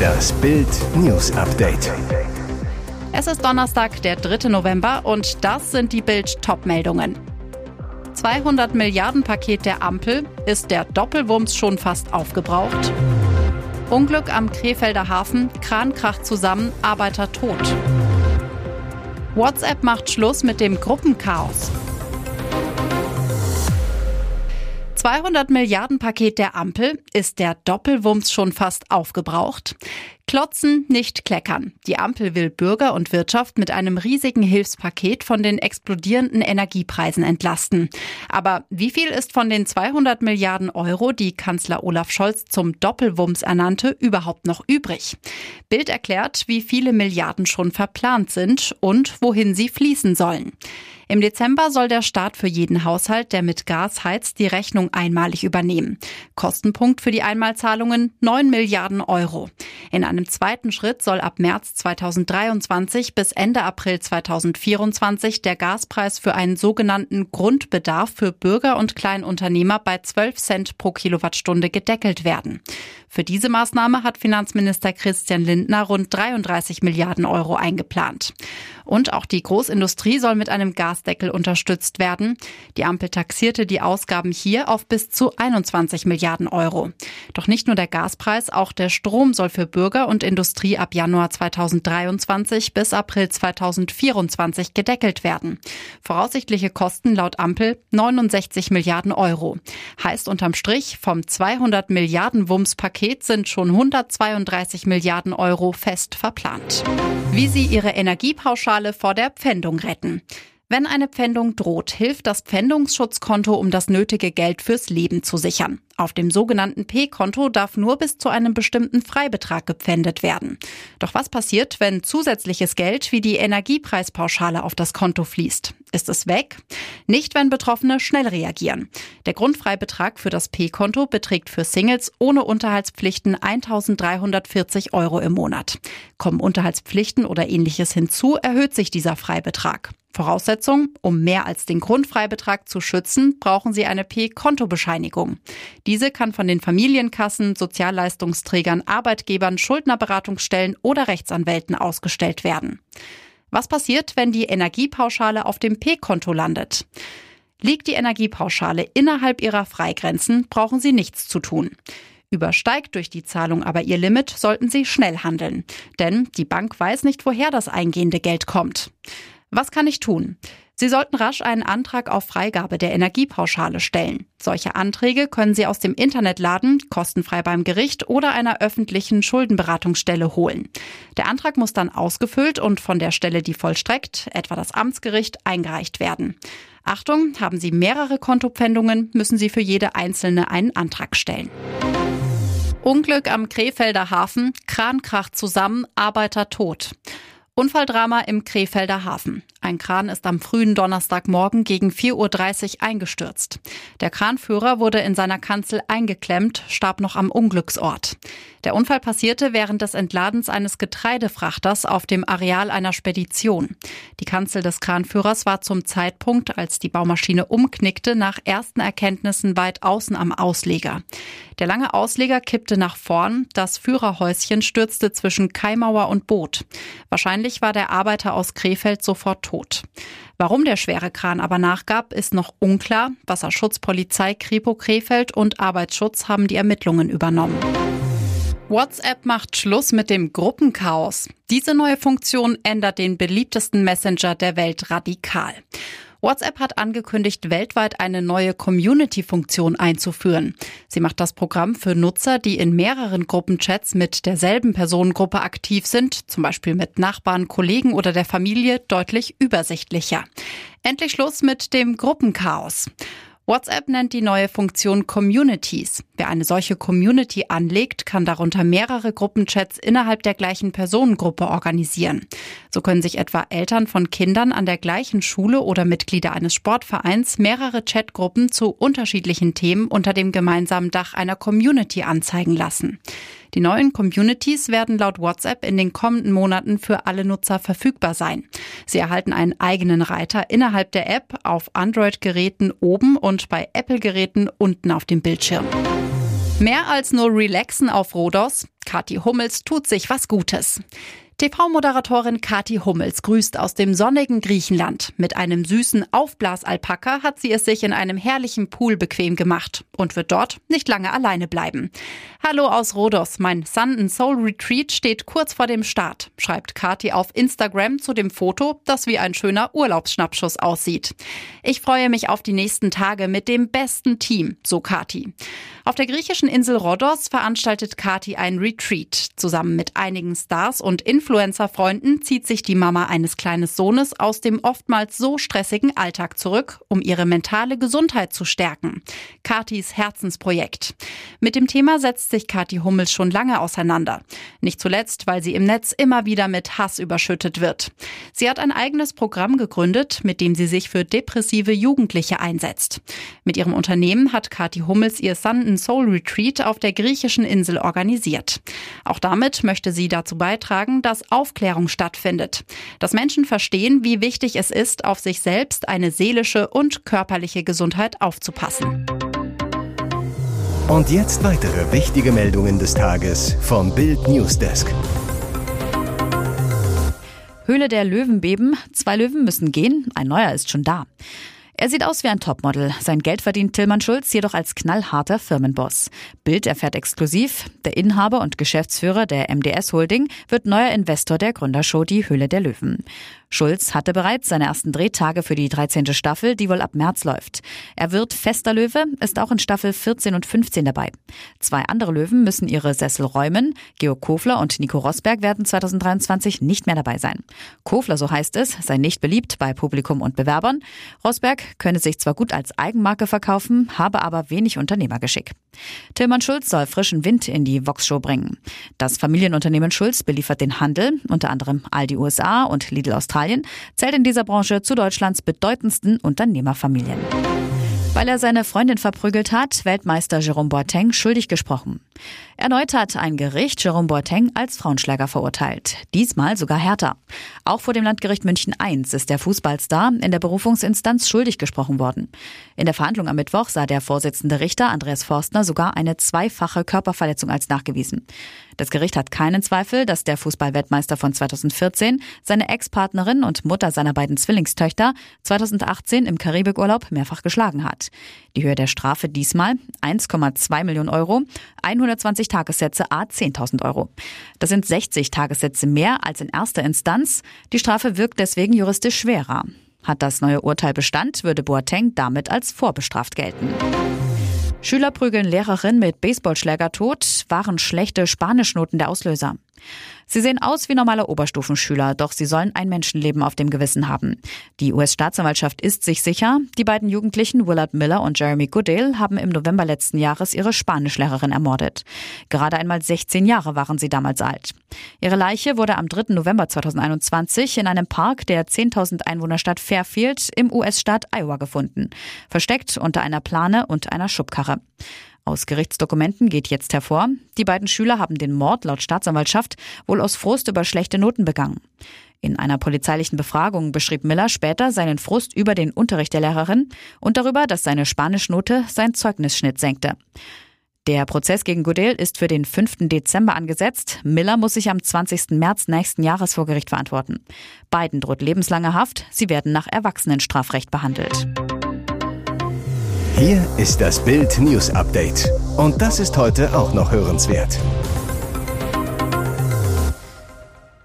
Das Bild News Update. Es ist Donnerstag, der 3. November und das sind die Bild Topmeldungen. 200 Milliarden Paket der Ampel ist der Doppelwumms schon fast aufgebraucht. Unglück am Krefelder Hafen, Kran kracht zusammen, Arbeiter tot. WhatsApp macht Schluss mit dem Gruppenchaos. 200 Milliarden Paket der Ampel ist der Doppelwumms schon fast aufgebraucht. Klotzen, nicht kleckern. Die Ampel will Bürger und Wirtschaft mit einem riesigen Hilfspaket von den explodierenden Energiepreisen entlasten. Aber wie viel ist von den 200 Milliarden Euro, die Kanzler Olaf Scholz zum Doppelwumms ernannte, überhaupt noch übrig? Bild erklärt, wie viele Milliarden schon verplant sind und wohin sie fließen sollen. Im Dezember soll der Staat für jeden Haushalt, der mit Gas heizt, die Rechnung einmalig übernehmen. Kostenpunkt für die Einmalzahlungen 9 Milliarden Euro. In einem zweiten Schritt soll ab März 2023 bis Ende April 2024 der Gaspreis für einen sogenannten Grundbedarf für Bürger und Kleinunternehmer bei 12 Cent pro Kilowattstunde gedeckelt werden. Für diese Maßnahme hat Finanzminister Christian Lindner rund 33 Milliarden Euro eingeplant. Und auch die Großindustrie soll mit einem Gasdeckel unterstützt werden. Die Ampel taxierte die Ausgaben hier auf bis zu 21 Milliarden Euro. Doch nicht nur der Gaspreis, auch der Strom soll für Bürger und Industrie ab Januar 2023 bis April 2024 gedeckelt werden. Voraussichtliche Kosten laut Ampel 69 Milliarden Euro. Heißt unterm Strich, vom 200 Milliarden Wumms-Paket sind schon 132 Milliarden Euro fest verplant. Wie sie ihre Energiepauschale Pauschale vor der Pfändung retten. Wenn eine Pfändung droht, hilft das Pfändungsschutzkonto, um das nötige Geld fürs Leben zu sichern. Auf dem sogenannten P-Konto darf nur bis zu einem bestimmten Freibetrag gepfändet werden. Doch was passiert, wenn zusätzliches Geld wie die Energiepreispauschale auf das Konto fließt? Ist es weg? Nicht, wenn Betroffene schnell reagieren. Der Grundfreibetrag für das P-Konto beträgt für Singles ohne Unterhaltspflichten 1340 Euro im Monat. Kommen Unterhaltspflichten oder ähnliches hinzu, erhöht sich dieser Freibetrag. Voraussetzung, um mehr als den Grundfreibetrag zu schützen, brauchen Sie eine P-Kontobescheinigung. Diese kann von den Familienkassen, Sozialleistungsträgern, Arbeitgebern, Schuldnerberatungsstellen oder Rechtsanwälten ausgestellt werden. Was passiert, wenn die Energiepauschale auf dem P-Konto landet? Liegt die Energiepauschale innerhalb ihrer Freigrenzen, brauchen Sie nichts zu tun. Übersteigt durch die Zahlung aber ihr Limit, sollten Sie schnell handeln. Denn die Bank weiß nicht, woher das eingehende Geld kommt. Was kann ich tun? Sie sollten rasch einen Antrag auf Freigabe der Energiepauschale stellen. Solche Anträge können Sie aus dem Internet laden, kostenfrei beim Gericht oder einer öffentlichen Schuldenberatungsstelle holen. Der Antrag muss dann ausgefüllt und von der Stelle, die vollstreckt, etwa das Amtsgericht, eingereicht werden. Achtung, haben Sie mehrere Kontopfändungen, müssen Sie für jede einzelne einen Antrag stellen. Unglück am Krefelder Hafen, Kran kracht zusammen, Arbeiter tot. Unfalldrama im Krefelder Hafen. Ein Kran ist am frühen Donnerstagmorgen gegen 4.30 Uhr eingestürzt. Der Kranführer wurde in seiner Kanzel eingeklemmt, starb noch am Unglücksort. Der Unfall passierte während des Entladens eines Getreidefrachters auf dem Areal einer Spedition. Die Kanzel des Kranführers war zum Zeitpunkt, als die Baumaschine umknickte, nach ersten Erkenntnissen weit außen am Ausleger. Der lange Ausleger kippte nach vorn, das Führerhäuschen stürzte zwischen Kaimauer und Boot. Wahrscheinlich war der Arbeiter aus Krefeld sofort tot. Warum der schwere Kran aber nachgab, ist noch unklar. Wasserschutzpolizei Kripo Krefeld und Arbeitsschutz haben die Ermittlungen übernommen. WhatsApp macht Schluss mit dem Gruppenchaos. Diese neue Funktion ändert den beliebtesten Messenger der Welt radikal. WhatsApp hat angekündigt, weltweit eine neue Community-Funktion einzuführen. Sie macht das Programm für Nutzer, die in mehreren Gruppenchats mit derselben Personengruppe aktiv sind, zum Beispiel mit Nachbarn, Kollegen oder der Familie, deutlich übersichtlicher. Endlich Schluss mit dem Gruppenchaos. WhatsApp nennt die neue Funktion Communities. Wer eine solche Community anlegt, kann darunter mehrere Gruppenchats innerhalb der gleichen Personengruppe organisieren. So können sich etwa Eltern von Kindern an der gleichen Schule oder Mitglieder eines Sportvereins mehrere Chatgruppen zu unterschiedlichen Themen unter dem gemeinsamen Dach einer Community anzeigen lassen. Die neuen Communities werden laut WhatsApp in den kommenden Monaten für alle Nutzer verfügbar sein. Sie erhalten einen eigenen Reiter innerhalb der App auf Android-Geräten oben und bei Apple-Geräten unten auf dem Bildschirm. Mehr als nur relaxen auf Rhodos. Kathi Hummels tut sich was Gutes. TV-Moderatorin Kati Hummels grüßt aus dem sonnigen Griechenland. Mit einem süßen Aufblasalpaka hat sie es sich in einem herrlichen Pool bequem gemacht und wird dort nicht lange alleine bleiben. Hallo aus Rhodos, mein Sun and Soul Retreat steht kurz vor dem Start, schreibt Kati auf Instagram zu dem Foto, das wie ein schöner Urlaubsschnappschuss aussieht. Ich freue mich auf die nächsten Tage mit dem besten Team, so Kati. Auf der griechischen Insel Rhodos veranstaltet Kati ein Retreat. Zusammen mit einigen Stars und Influencer-Freunden zieht sich die Mama eines kleinen Sohnes aus dem oftmals so stressigen Alltag zurück, um ihre mentale Gesundheit zu stärken. Katis Herzensprojekt. Mit dem Thema setzt sich Kati Hummels schon lange auseinander. Nicht zuletzt, weil sie im Netz immer wieder mit Hass überschüttet wird. Sie hat ein eigenes Programm gegründet, mit dem sie sich für depressive Jugendliche einsetzt. Mit ihrem Unternehmen hat Kati Hummels ihr Sun Soul Retreat auf der griechischen Insel organisiert. Auch damit möchte sie dazu beitragen, dass dass Aufklärung stattfindet. Dass Menschen verstehen, wie wichtig es ist, auf sich selbst eine seelische und körperliche Gesundheit aufzupassen. Und jetzt weitere wichtige Meldungen des Tages vom Bild Newsdesk. Höhle der Löwenbeben. Zwei Löwen müssen gehen, ein neuer ist schon da. Er sieht aus wie ein Topmodel. Sein Geld verdient Tillmann Schulz jedoch als knallharter Firmenboss. Bild erfährt exklusiv, der Inhaber und Geschäftsführer der MDS Holding wird neuer Investor der Gründershow Die Höhle der Löwen. Schulz hatte bereits seine ersten Drehtage für die 13. Staffel, die wohl ab März läuft. Er wird fester Löwe, ist auch in Staffel 14 und 15 dabei. Zwei andere Löwen müssen ihre Sessel räumen. Georg Kofler und Nico Rosberg werden 2023 nicht mehr dabei sein. Kofler, so heißt es, sei nicht beliebt bei Publikum und Bewerbern. Rosberg könne sich zwar gut als Eigenmarke verkaufen, habe aber wenig Unternehmergeschick. Tillmann Schulz soll frischen Wind in die Vox-Show bringen. Das Familienunternehmen Schulz beliefert den Handel, unter anderem Aldi USA und Lidl Australien, zählt in dieser Branche zu Deutschlands bedeutendsten Unternehmerfamilien. Weil er seine Freundin verprügelt hat, Weltmeister Jerome Boateng schuldig gesprochen. Erneut hat ein Gericht Jerome Boateng als Frauenschläger verurteilt. Diesmal sogar härter. Auch vor dem Landgericht München I ist der Fußballstar in der Berufungsinstanz schuldig gesprochen worden. In der Verhandlung am Mittwoch sah der Vorsitzende Richter Andreas Forstner sogar eine zweifache Körperverletzung als nachgewiesen. Das Gericht hat keinen Zweifel, dass der Fußballweltmeister von 2014 seine Ex-Partnerin und Mutter seiner beiden Zwillingstöchter 2018 im Karibikurlaub mehrfach geschlagen hat. Die Höhe der Strafe diesmal 1,2 Millionen Euro, 120 Tagessätze a 10.000 Euro. Das sind 60 Tagessätze mehr als in erster Instanz. Die Strafe wirkt deswegen juristisch schwerer. Hat das neue Urteil Bestand, würde Boateng damit als vorbestraft gelten. Schüler prügeln Lehrerin mit Baseballschläger tot, waren schlechte Spanischnoten der Auslöser. Sie sehen aus wie normale Oberstufenschüler, doch sie sollen ein Menschenleben auf dem Gewissen haben. Die US-Staatsanwaltschaft ist sich sicher, die beiden Jugendlichen Willard Miller und Jeremy Goodale haben im November letzten Jahres ihre Spanischlehrerin ermordet. Gerade einmal 16 Jahre waren sie damals alt. Ihre Leiche wurde am 3. November 2021 in einem Park der 10.000 Einwohnerstadt Fairfield im US-Staat Iowa gefunden, versteckt unter einer Plane und einer Schubkarre. Aus Gerichtsdokumenten geht jetzt hervor, die beiden Schüler haben den Mord laut Staatsanwaltschaft wohl aus Frust über schlechte Noten begangen. In einer polizeilichen Befragung beschrieb Miller später seinen Frust über den Unterricht der Lehrerin und darüber, dass seine Spanischnote sein Zeugnisschnitt senkte. Der Prozess gegen Goodale ist für den 5. Dezember angesetzt. Miller muss sich am 20. März nächsten Jahres vor Gericht verantworten. Beiden droht lebenslange Haft. Sie werden nach Erwachsenenstrafrecht behandelt. Hier ist das Bild News Update. Und das ist heute auch noch hörenswert.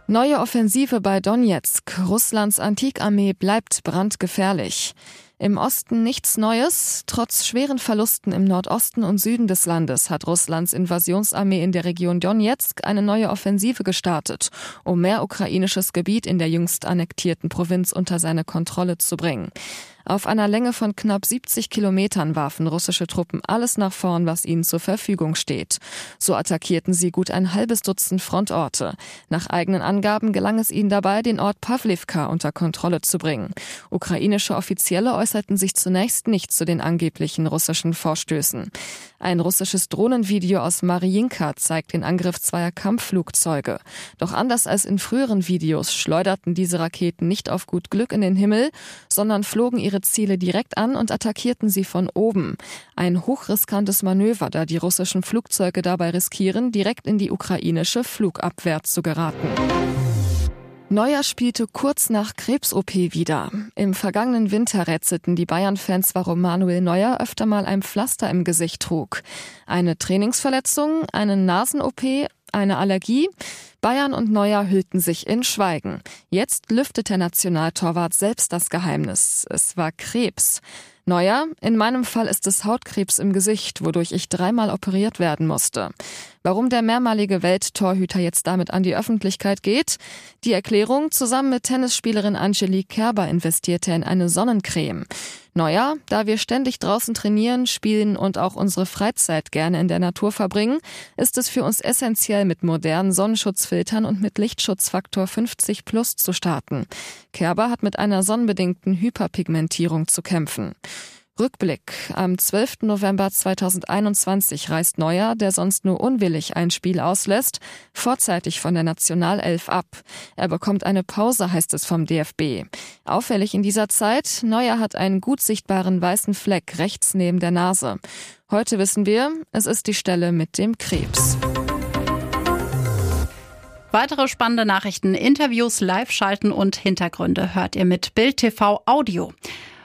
Neue Offensive bei Donetsk. Russlands Antikarmee bleibt brandgefährlich. Im Osten nichts Neues. Trotz schweren Verlusten im Nordosten und Süden des Landes hat Russlands Invasionsarmee in der Region Donetsk eine neue Offensive gestartet, um mehr ukrainisches Gebiet in der jüngst annektierten Provinz unter seine Kontrolle zu bringen. Auf einer Länge von knapp 70 Kilometern warfen russische Truppen alles nach vorn, was ihnen zur Verfügung steht. So attackierten sie gut ein halbes Dutzend Frontorte. Nach eigenen Angaben gelang es ihnen dabei, den Ort Pavlivka unter Kontrolle zu bringen. Ukrainische Offizielle äußerten sich zunächst nicht zu den angeblichen russischen Vorstößen. Ein russisches Drohnenvideo aus Mariinka zeigt den Angriff zweier Kampfflugzeuge. Doch anders als in früheren Videos schleuderten diese Raketen nicht auf gut Glück in den Himmel, sondern flogen ihre Ziele direkt an und attackierten sie von oben. Ein hochriskantes Manöver, da die russischen Flugzeuge dabei riskieren, direkt in die ukrainische Flugabwehr zu geraten. Neuer spielte kurz nach Krebs-OP wieder. Im vergangenen Winter rätselten die Bayern-Fans, warum Manuel Neuer öfter mal ein Pflaster im Gesicht trug. Eine Trainingsverletzung, eine Nasen-OP, eine Allergie? Bayern und Neuer hüllten sich in Schweigen. Jetzt lüftet der Nationaltorwart selbst das Geheimnis. Es war Krebs. Neuer, in meinem Fall ist es Hautkrebs im Gesicht, wodurch ich dreimal operiert werden musste. Warum der mehrmalige Welttorhüter jetzt damit an die Öffentlichkeit geht? Die Erklärung, zusammen mit Tennisspielerin Angelique Kerber investierte in eine Sonnencreme. Neuer, da wir ständig draußen trainieren, spielen und auch unsere Freizeit gerne in der Natur verbringen, ist es für uns essentiell, mit modernen Sonnenschutzfiltern und mit Lichtschutzfaktor 50 plus zu starten. Kerber hat mit einer sonnenbedingten Hyperpigmentierung zu kämpfen. Rückblick. Am 12. November 2021 reist Neuer, der sonst nur unwillig ein Spiel auslässt, vorzeitig von der Nationalelf ab. Er bekommt eine Pause, heißt es vom DFB. Auffällig in dieser Zeit, Neuer hat einen gut sichtbaren weißen Fleck rechts neben der Nase. Heute wissen wir, es ist die Stelle mit dem Krebs. Weitere spannende Nachrichten, Interviews, Live-Schalten und Hintergründe hört ihr mit Bild TV Audio.